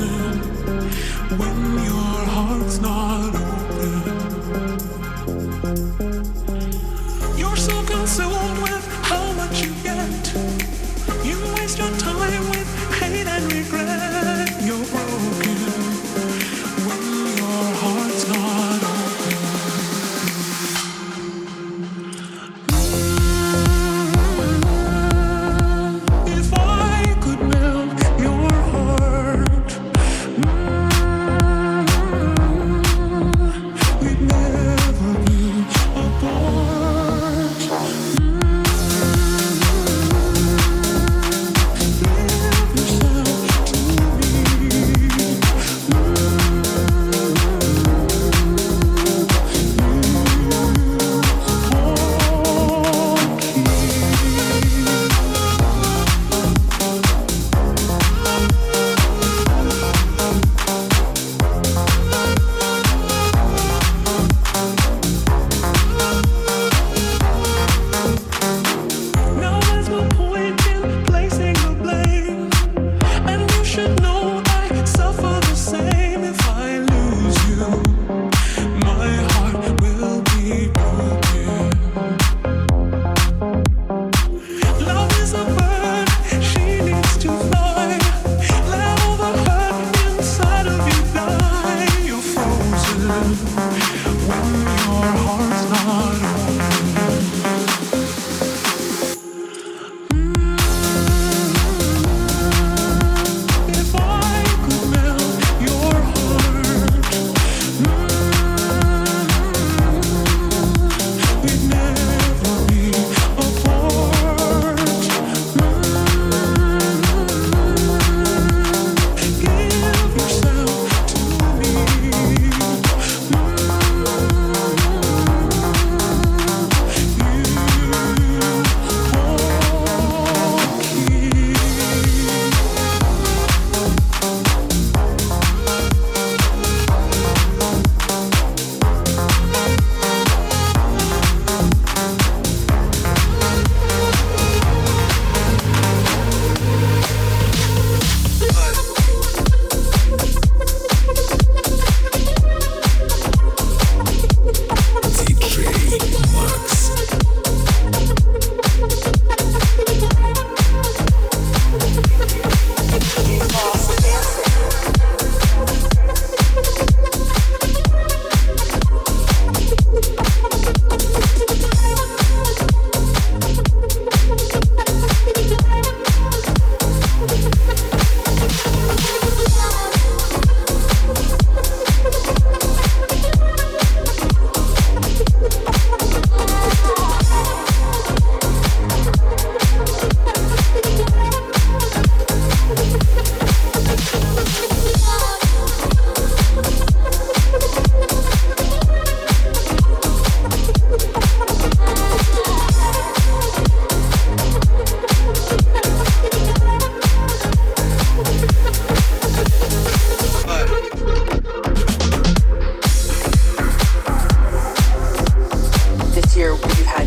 I your heart, here we have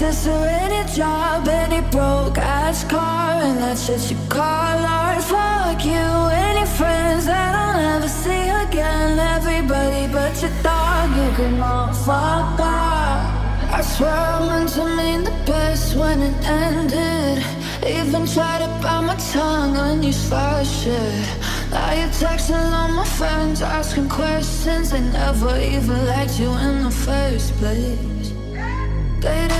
sister, any job, any broke ass car, and that's just your call art. Fuck you, any friends that I'll never see again. Everybody but your dog, you can all fuck off. I swear I meant to mean the best when it ended. Even tried to bite my tongue when you slashed it. Now you're texting all my friends, asking questions. They never even liked you in the first place. They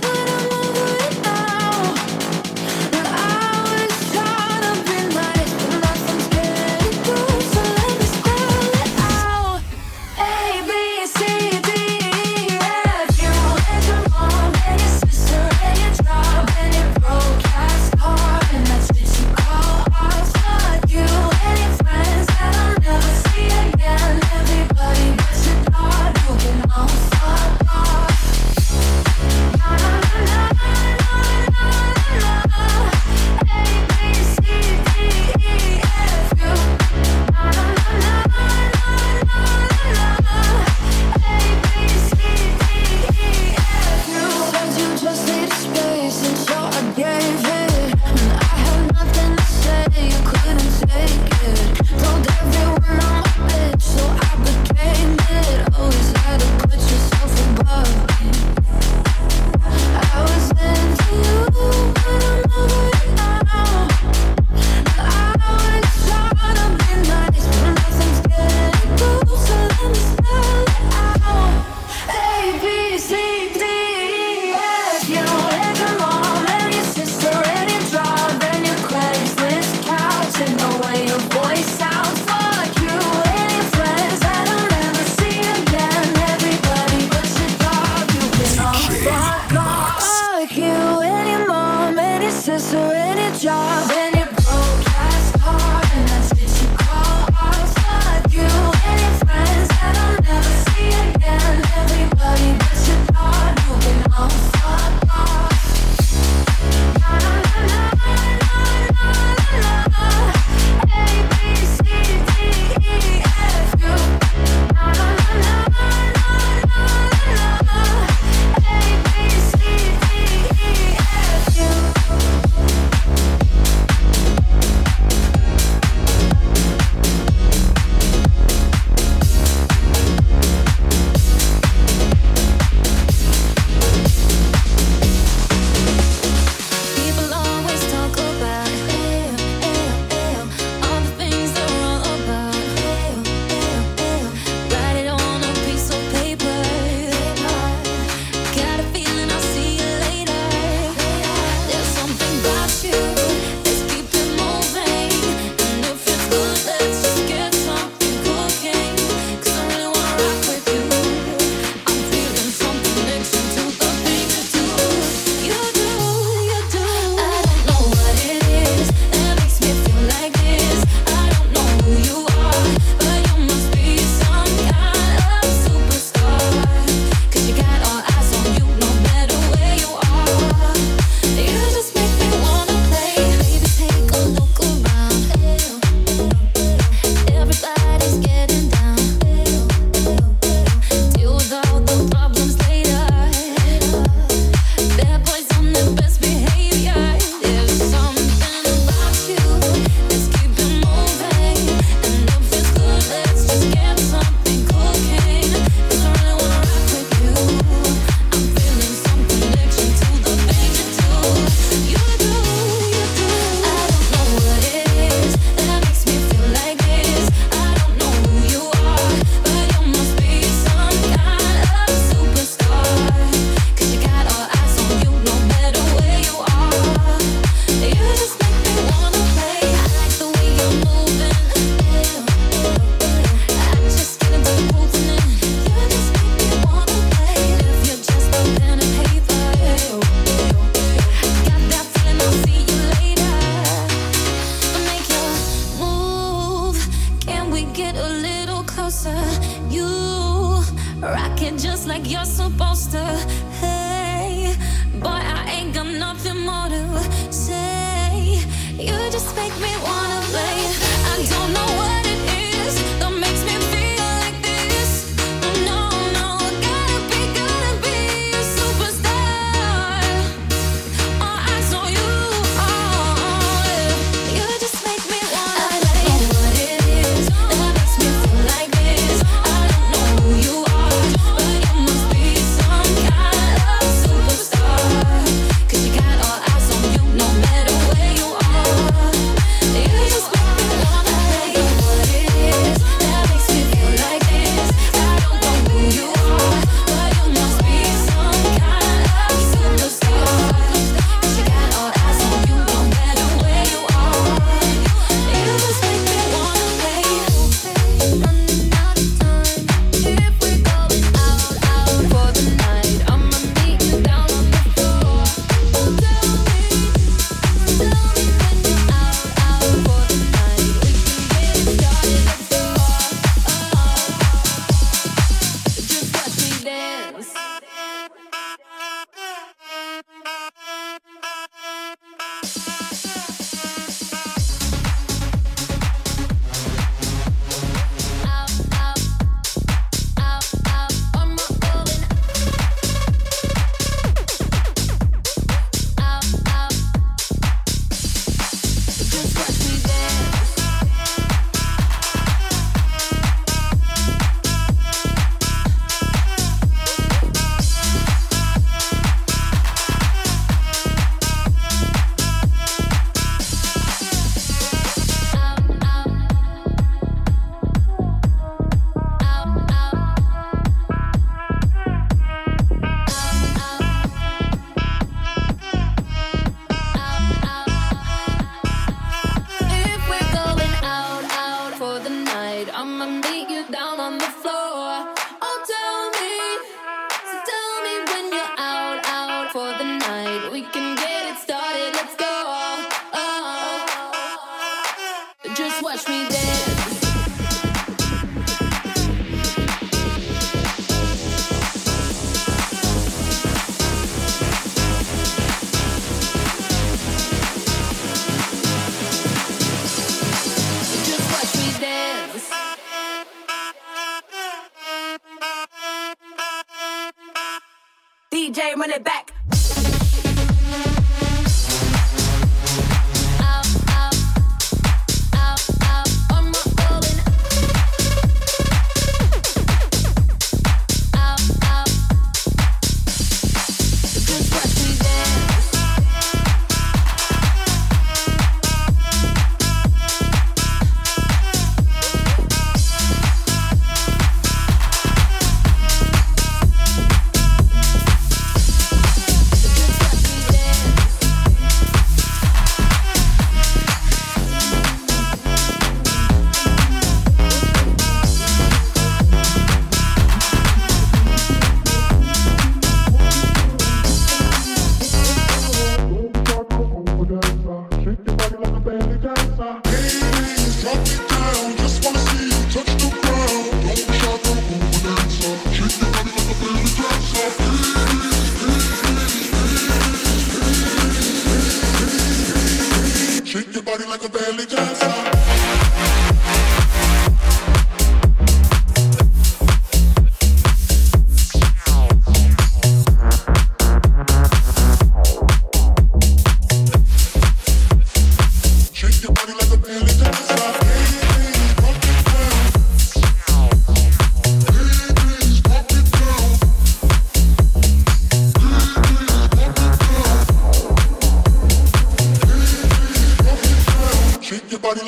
Body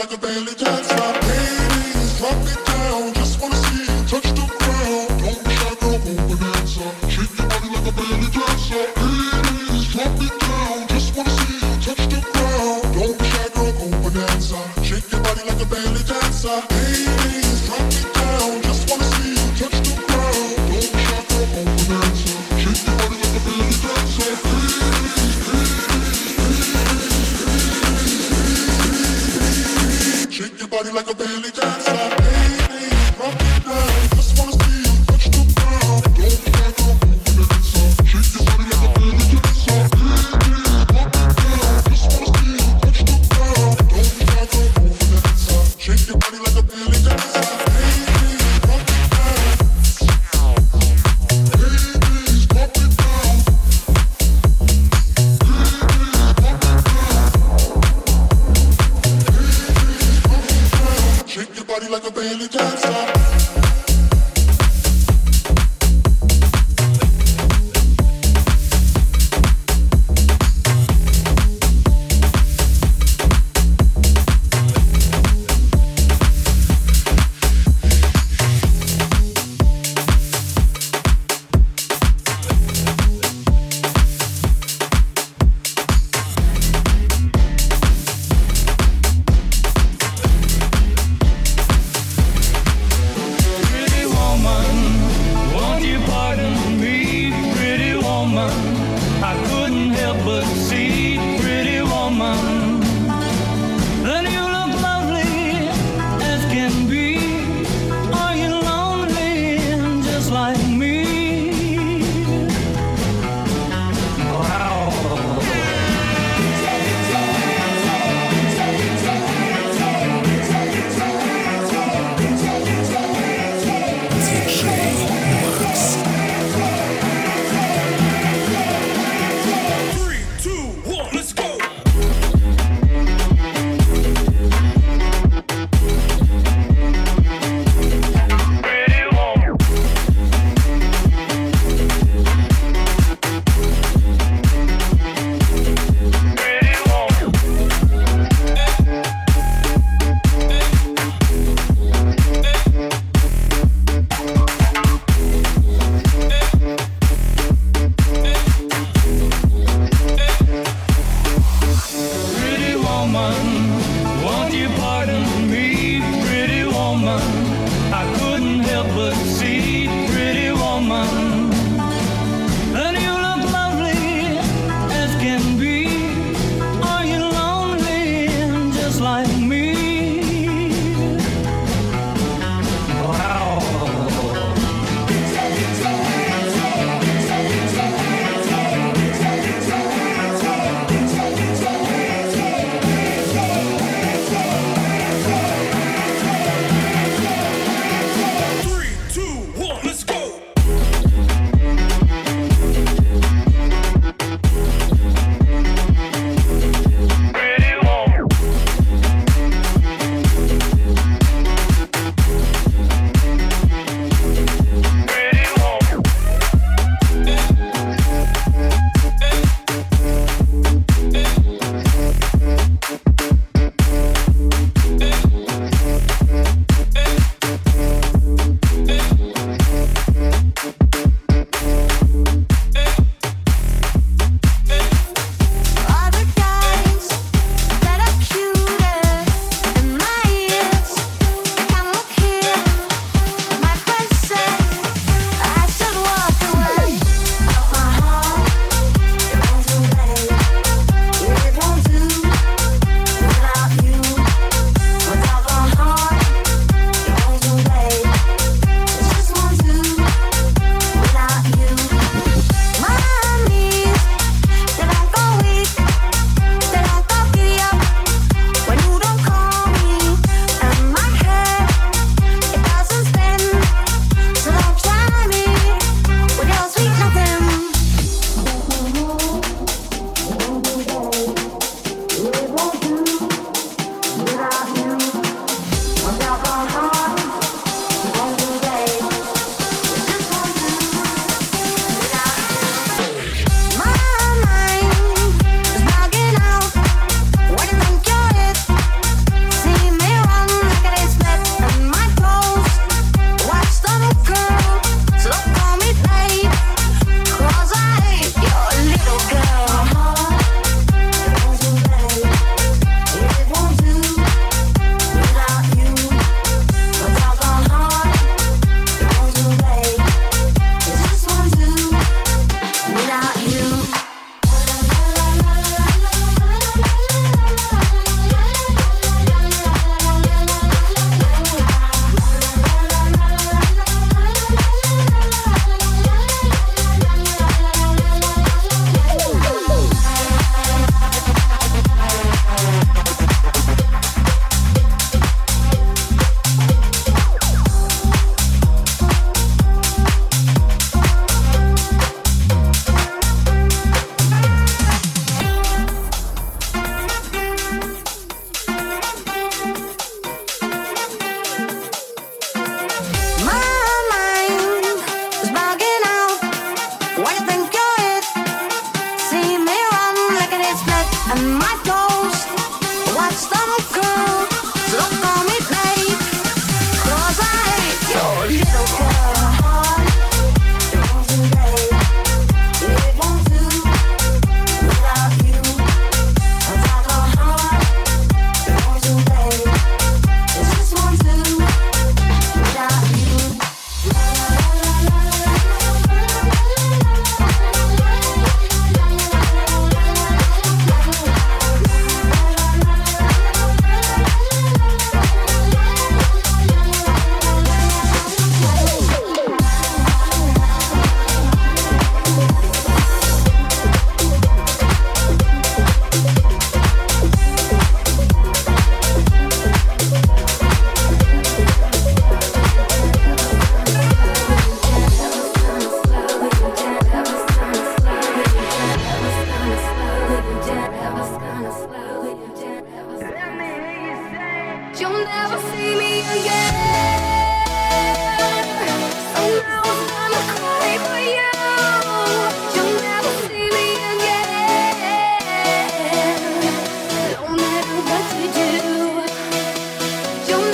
like a belly dancer. Baby, rock it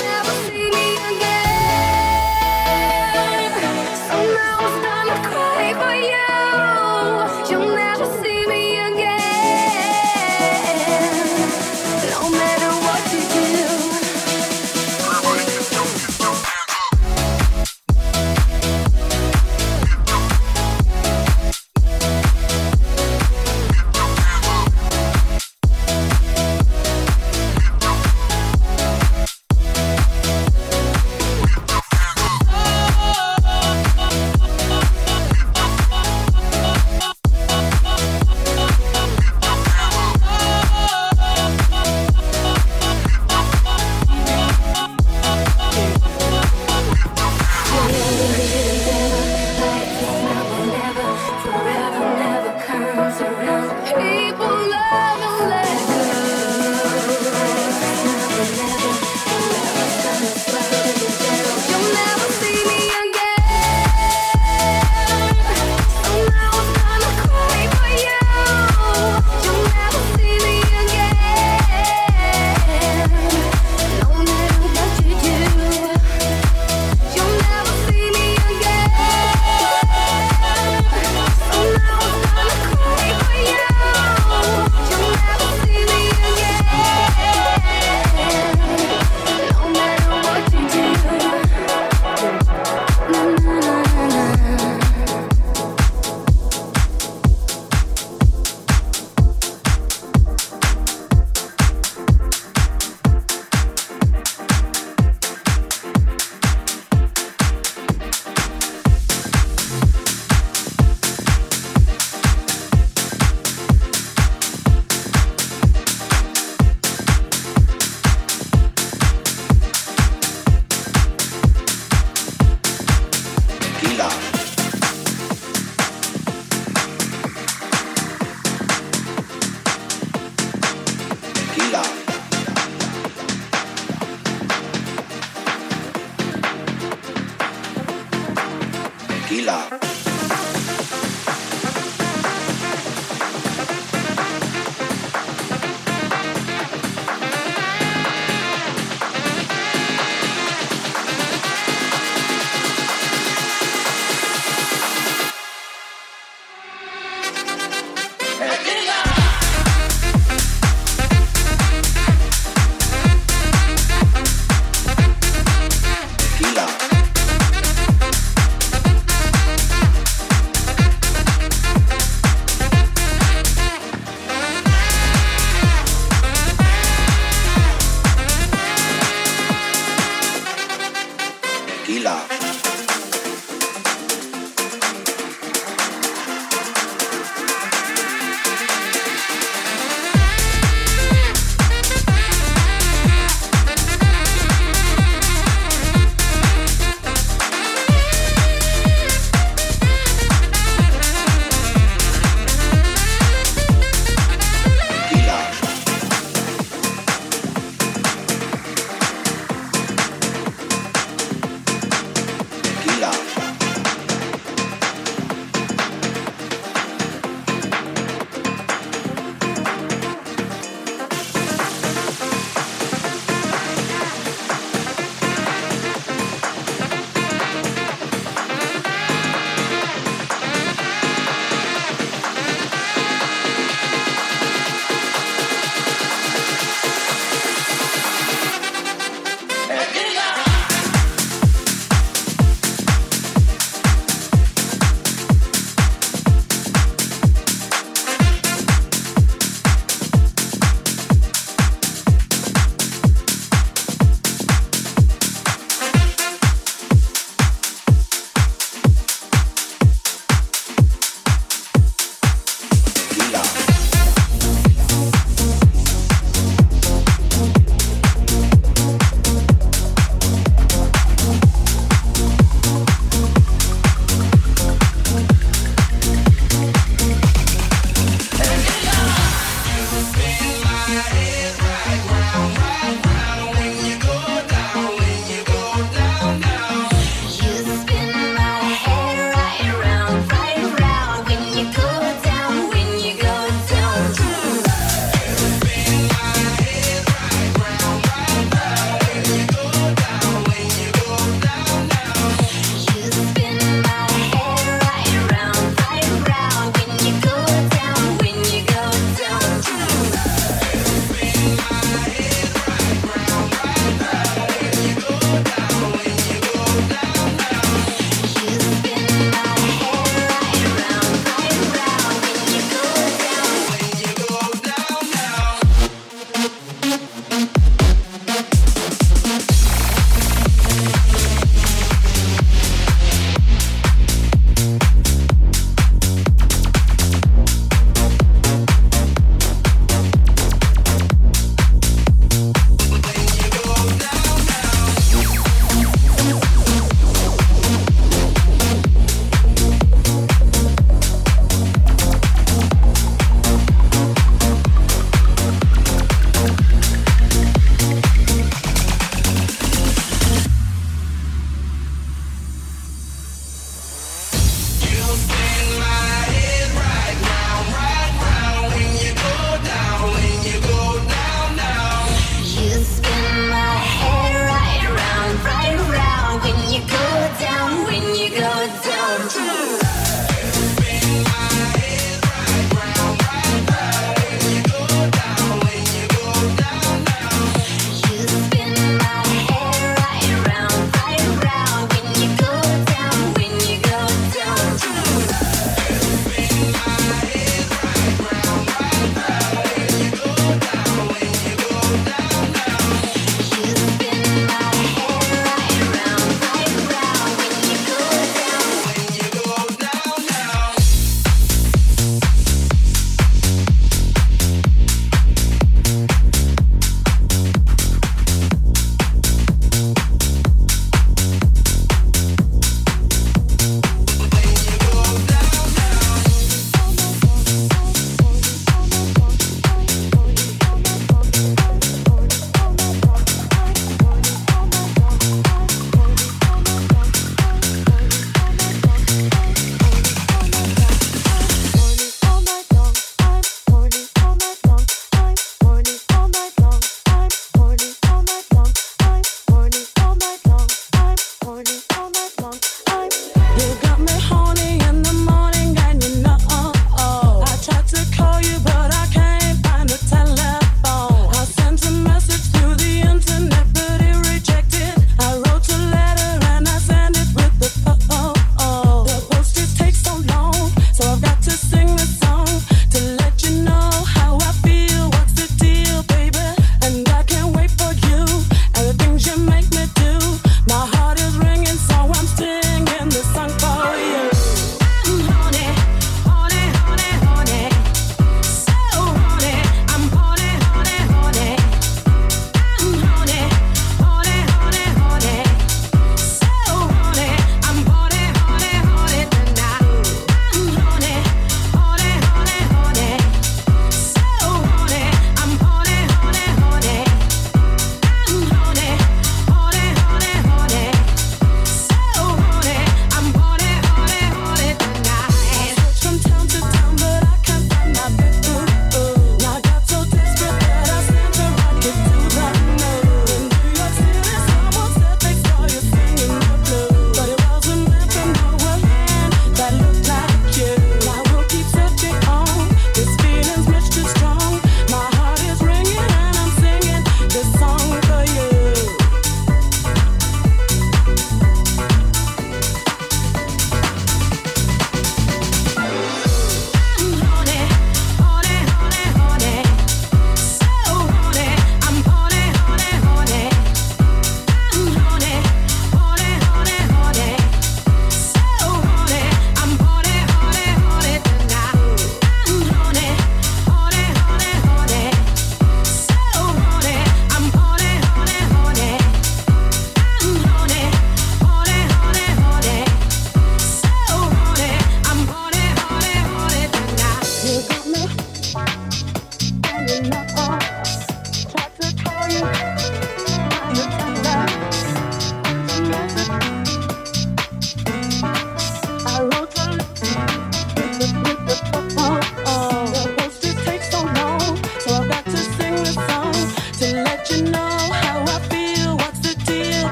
never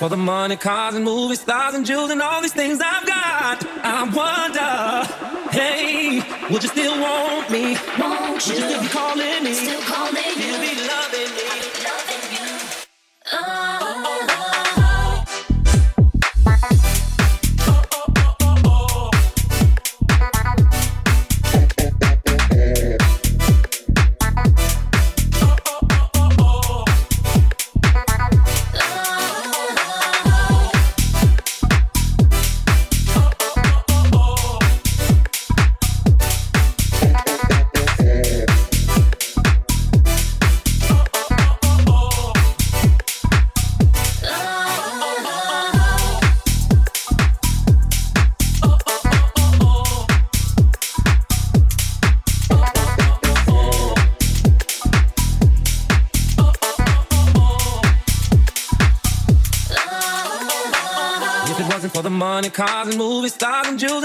for the money, cars and movie stars and jewels and all these things I've got, I wonder, hey, would you still want me? Won't Would you still be calling me? Still calling you. Cars and movie stars and jewels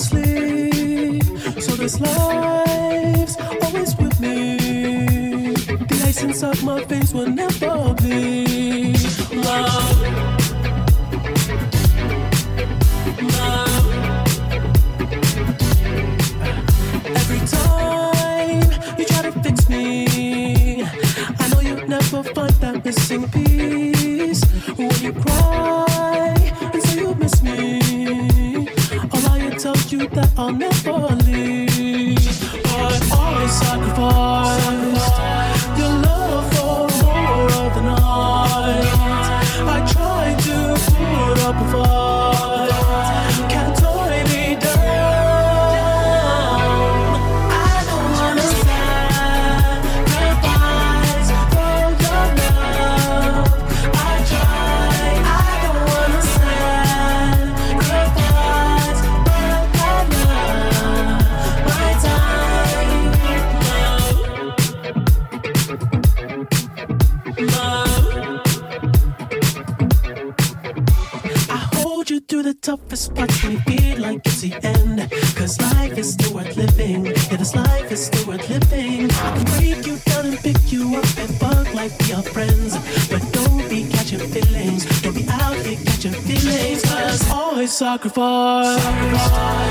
sleep. Always sacrifice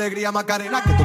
alegría Macarena, que